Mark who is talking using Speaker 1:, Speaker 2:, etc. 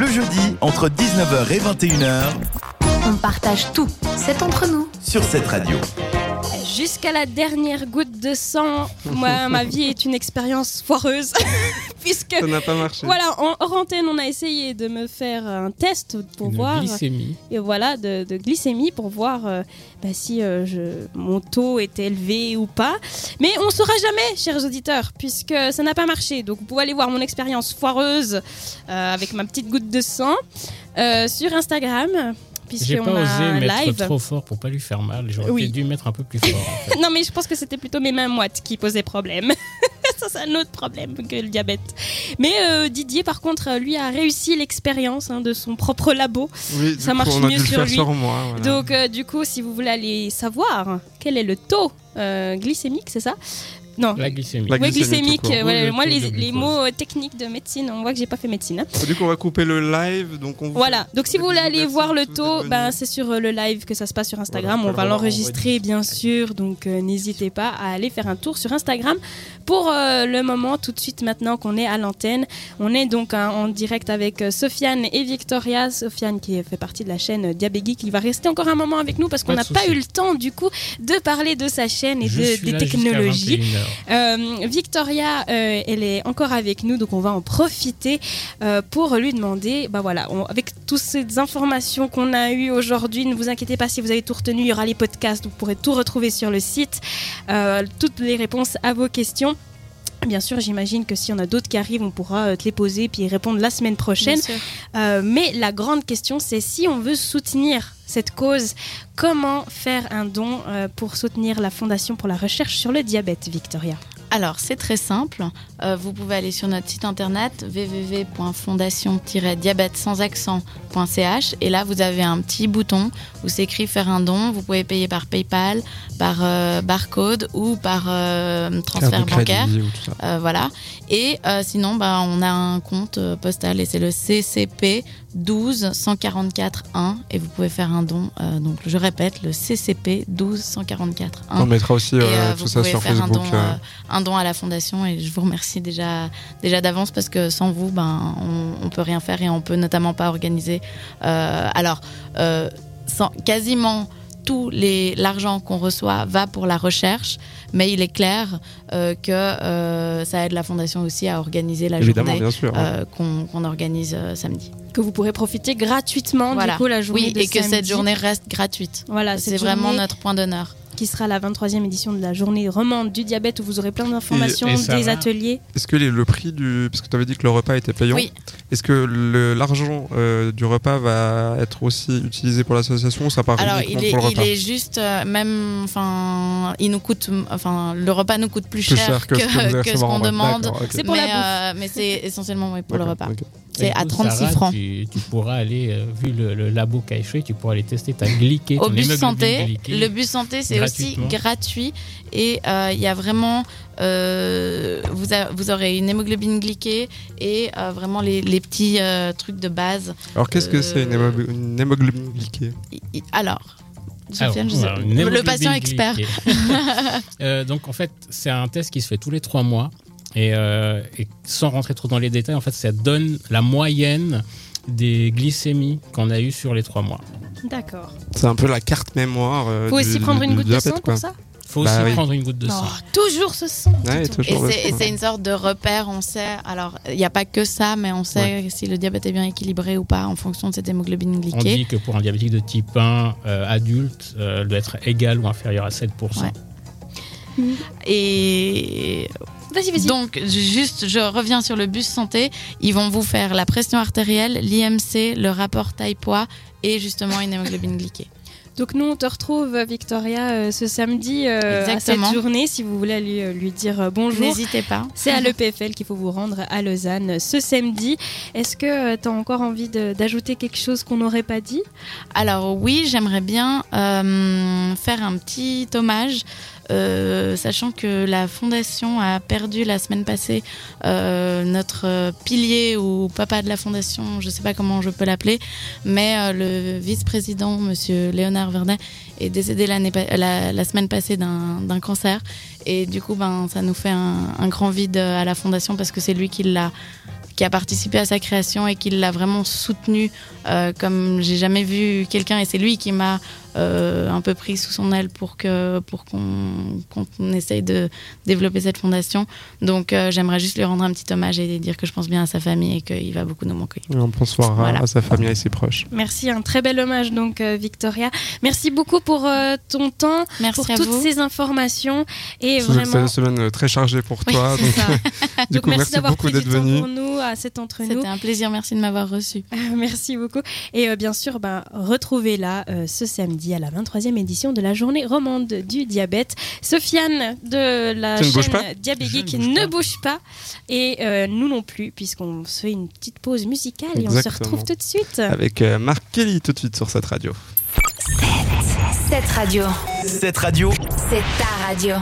Speaker 1: Le jeudi, entre 19h et 21h,
Speaker 2: On partage tout, c'est entre nous.
Speaker 1: sur cette radio.
Speaker 3: Jusqu'à la dernière goutte de sang, moi, ma vie est une expérience foireuse. Puisque,
Speaker 4: Ça n'a pas marché.
Speaker 3: voilà, en hors antenne, on a essayé de me faire un test pour
Speaker 5: Une
Speaker 3: voir.
Speaker 5: glycémie.
Speaker 3: Et voilà, de, de glycémie pour voir euh, bah, si euh, je, mon taux était élevé ou pas. Mais on ne saura jamais, chers auditeurs, puisque ça n'a pas marché. Donc vous pouvez aller voir mon expérience foireuse euh, avec ma petite goutte de sang euh, sur Instagram.
Speaker 5: J'ai pas
Speaker 3: a
Speaker 5: osé
Speaker 3: un
Speaker 5: mettre
Speaker 3: live.
Speaker 5: trop fort pour pas lui faire mal. J'aurais
Speaker 3: Oui.
Speaker 5: dû mettre un peu plus fort. en fait.
Speaker 3: Non, mais je pense que c'était plutôt mes mains moites qui posaient problème. Ça, c'est un autre problème que le diabète. Mais euh, Didier, par contre, euh, lui a réussi l'expérience hein, de son propre labo.
Speaker 4: Oui,
Speaker 3: Ça
Speaker 4: coup,
Speaker 3: marche
Speaker 4: on a
Speaker 3: mieux
Speaker 4: dû le
Speaker 3: sur
Speaker 4: faire
Speaker 3: lui.
Speaker 4: sur moi. voilà.
Speaker 3: Donc, euh, du coup, si vous voulez aller savoir quel est le taux euh, glycémique, c'est ça? Non.
Speaker 5: La glycémie.
Speaker 4: La
Speaker 3: Oui,
Speaker 4: glycémique,
Speaker 3: euh, ouais,
Speaker 5: Oui,
Speaker 3: moi, les, mots euh, techniques de médecine, on voit que j'ai pas fait médecine. hein.
Speaker 4: Du coup, on va couper le live. Donc on
Speaker 3: Voilà, donc si vous voulez aller voir le taux, ben, c'est sur euh, le live que ça se passe sur Instagram.
Speaker 4: Voilà,
Speaker 3: on va
Speaker 4: on va
Speaker 3: l'enregistrer bien sûr, donc euh, n'hésitez pas à aller faire un tour sur Instagram. Pour euh, le moment, tout de suite maintenant qu'on est à l'antenne, on est donc hein, en direct avec euh, Sofiane et Victoria. Sofiane qui fait partie de la chaîne Diabégui, qui va rester encore un moment avec nous parce qu'on n'a pas eu le temps du coup de parler de sa chaîne et de- des technologies.
Speaker 5: 21h.
Speaker 3: Euh, Victoria, euh, elle est encore avec nous, donc on va en profiter euh, pour lui demander, bah voilà, on- avec toutes ces informations qu'on a eues aujourd'hui, ne vous inquiétez pas si vous avez tout retenu, il y aura les podcasts, vous pourrez tout retrouver sur le site, toutes les réponses à vos questions. Bien sûr, j'imagine que s'il y en a d'autres qui arrivent, on pourra te les poser puis y répondre la semaine prochaine. Euh, mais la grande question, c'est si on veut soutenir cette cause, comment faire un don euh, pour soutenir la Fondation pour la recherche sur le diabète, Victoria?
Speaker 2: Alors, c'est très simple. Euh, vous pouvez aller sur notre site internet www.fondation-diabète sans accent.ch et là, vous avez un petit bouton où c'est écrit faire un don. Vous pouvez payer par PayPal, par euh, barcode ou par euh, transfert bancaire. Euh, voilà. Et sinon, bah, on a un compte postal et c'est le CCP 12 144 1 et vous pouvez faire un don. donc, je répète, le CCP 12 144 1.
Speaker 4: On mettra aussi
Speaker 2: Et
Speaker 4: tout ça sur
Speaker 2: faire un
Speaker 4: Facebook.
Speaker 2: don. Un don à la fondation et je vous remercie déjà, déjà d'avance parce que sans vous, ben, on, on peut rien faire et on peut notamment pas organiser. euh, alors, euh, sans, quasiment tout l'argent qu'on reçoit va pour la recherche, mais il est clair euh, que euh, ça aide la fondation aussi à organiser la
Speaker 4: Évidemment,
Speaker 2: journée euh, qu'on organise euh, samedi.
Speaker 3: que vous pourrez profiter gratuitement
Speaker 2: Voilà.
Speaker 3: du coup la journée
Speaker 2: Oui,
Speaker 3: de
Speaker 2: et que cette journée reste gratuite.
Speaker 3: voilà
Speaker 2: C'est vraiment
Speaker 3: journée
Speaker 2: notre point d'honneur.
Speaker 3: Qui sera la 23e édition de la journée romande du diabète où vous aurez plein d'informations,
Speaker 5: Et- et ça
Speaker 3: des
Speaker 5: va
Speaker 3: ateliers.
Speaker 4: Est-ce que les- le prix du. Parce que tu avais dit que le repas était payant.
Speaker 2: Oui.
Speaker 4: Est-ce que le- l'argent euh, du repas va être aussi utilisé pour l'association ou ça part
Speaker 2: Alors,
Speaker 4: uniquement
Speaker 2: il est,
Speaker 4: pour le
Speaker 2: il
Speaker 4: repas
Speaker 2: est juste, euh, même, enfin, il nous coûte, enfin, le repas nous coûte plus,
Speaker 4: Plus
Speaker 2: cher,
Speaker 4: cher que ce que
Speaker 2: que ce qu'on demande.
Speaker 4: D'accord, ok.
Speaker 3: C'est pour
Speaker 2: mais,
Speaker 3: la
Speaker 2: euh, mais c'est essentiellement oui, pour le repas.
Speaker 4: ok.
Speaker 2: C'est
Speaker 5: Et
Speaker 2: à
Speaker 5: du coup,
Speaker 2: 36
Speaker 5: Sarah,
Speaker 2: francs.
Speaker 5: Tu, tu pourras aller, euh, vu le, le labo caché, tu pourras aller tester ta glyquée.
Speaker 2: Au
Speaker 5: ton
Speaker 2: bus
Speaker 5: hémoglobine
Speaker 2: santé, le bus santé, c'est aussi gratuit et euh, il y a vraiment, euh, vous, a- vous aurez une hémoglobine glyquée et euh, vraiment les, les petits euh, trucs de base.
Speaker 4: Alors, qu'est-ce que c'est une,
Speaker 2: Euh,
Speaker 4: hémo- une hémoglobine glyquée?
Speaker 2: Alors,
Speaker 5: Alors,
Speaker 2: sais-
Speaker 5: alors,
Speaker 2: le patient expert.
Speaker 5: Euh, donc en fait, c'est un test qui se fait tous les trois mois. Et, euh, et sans rentrer trop dans les détails, en fait, ça donne la moyenne des glycémies qu'on a eues sur les trois mois.
Speaker 3: D'accord.
Speaker 4: C'est un peu la carte mémoire. euh,
Speaker 3: Faut
Speaker 4: du-
Speaker 3: aussi prendre
Speaker 4: du-
Speaker 3: une goutte de
Speaker 4: diabète,
Speaker 3: sang
Speaker 4: quoi.
Speaker 3: pour ça
Speaker 5: faut
Speaker 4: Bah
Speaker 5: aussi
Speaker 4: oui.
Speaker 5: prendre une goutte de sang.
Speaker 3: Oh, toujours ce sang.
Speaker 4: Ouais, toujours
Speaker 2: et
Speaker 4: sang.
Speaker 2: c'est une sorte de repère, on sait. Alors, il n'y a pas que ça, mais on sait si le diabète est bien équilibré ou pas en fonction de cette hémoglobine
Speaker 5: On
Speaker 2: glyquée.
Speaker 5: dit que pour un diabétique de type 1 euh, adulte, euh, elle doit être égale ou inférieure à 7%.
Speaker 2: Ouais. Et
Speaker 3: Vas-y, vas-y.
Speaker 2: donc, juste, je reviens sur le bus santé. Ils vont vous faire la pression artérielle, l'IMC, le rapport taille-poids et justement une hémoglobine glyquée.
Speaker 3: Donc nous, on te retrouve, Victoria, euh, ce samedi euh, à cette journée, si vous voulez lui, euh, lui dire euh, bonjour.
Speaker 2: N'hésitez pas.
Speaker 3: C'est à l'EPFL qu'il faut vous rendre à Lausanne ce samedi. Est-ce que tu as encore envie d'ajouter quelque chose qu'on n'aurait pas dit?
Speaker 2: Alors oui, j'aimerais bien faire un petit hommage, euh, sachant que la fondation a perdu la semaine passée euh, notre euh, pilier ou papa de la fondation, je ne sais pas comment je peux l'appeler, mais le vice-président, Monsieur Léonard Vernet, est décédé la, semaine passée d'un cancer. Et du coup, ben, ça nous fait un, grand vide à la fondation parce que c'est lui qui a participé à sa création et qui l'a vraiment soutenu euh, comme j'ai jamais vu quelqu'un. Et c'est lui qui m'a euh, un peu pris sous son aile pour que pour qu'on qu'on essaye de développer cette fondation. Donc euh, j'aimerais juste lui rendre un petit hommage et dire que je pense bien à sa famille et qu'il va beaucoup nous manquer.
Speaker 4: Un bonsoir à-
Speaker 2: Voilà.
Speaker 4: à sa famille et ses proches.
Speaker 3: Merci, un très bel hommage donc euh, Victoria. Merci beaucoup pour euh, ton temps,
Speaker 2: Merci
Speaker 3: pour
Speaker 2: à
Speaker 3: toutes
Speaker 2: vous.
Speaker 3: ces informations et
Speaker 4: C'est c'est
Speaker 3: vraiment.
Speaker 4: une semaine euh, très chargée pour
Speaker 3: Oui,
Speaker 4: toi.
Speaker 3: c'est
Speaker 4: donc, du
Speaker 3: Donc
Speaker 4: coup,
Speaker 3: merci
Speaker 4: beaucoup d'être venu.
Speaker 3: pour nous à cet entre nous.
Speaker 2: C'était un plaisir, merci de m'avoir reçu.
Speaker 3: Merci beaucoup. Et euh, bien sûr, ben, retrouvez-la euh, ce samedi à la 23e édition de la journée romande du diabète. Sofiane de la chaîne
Speaker 5: Je ne bouge
Speaker 3: ne
Speaker 5: pas.
Speaker 3: bouge pas. Et euh, nous non plus, puisqu'on se fait une petite pause musicale et on se retrouve tout de suite.
Speaker 4: Avec euh, Marc Kelly tout de suite sur cette radio.
Speaker 6: Cette radio,
Speaker 1: Cette radio,
Speaker 6: c'est ta radio.